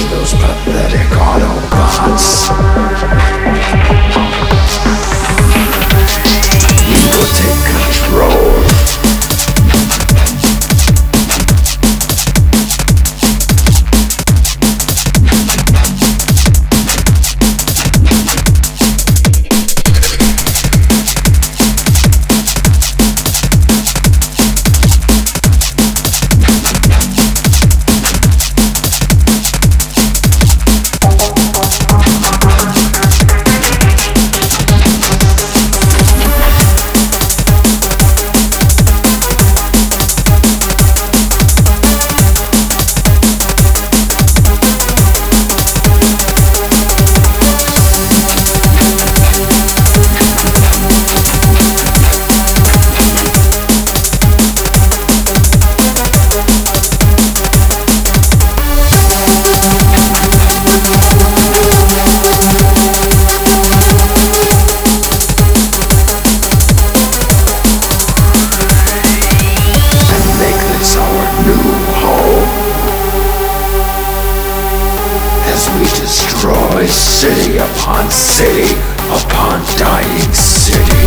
those problems. upon city upon dying city.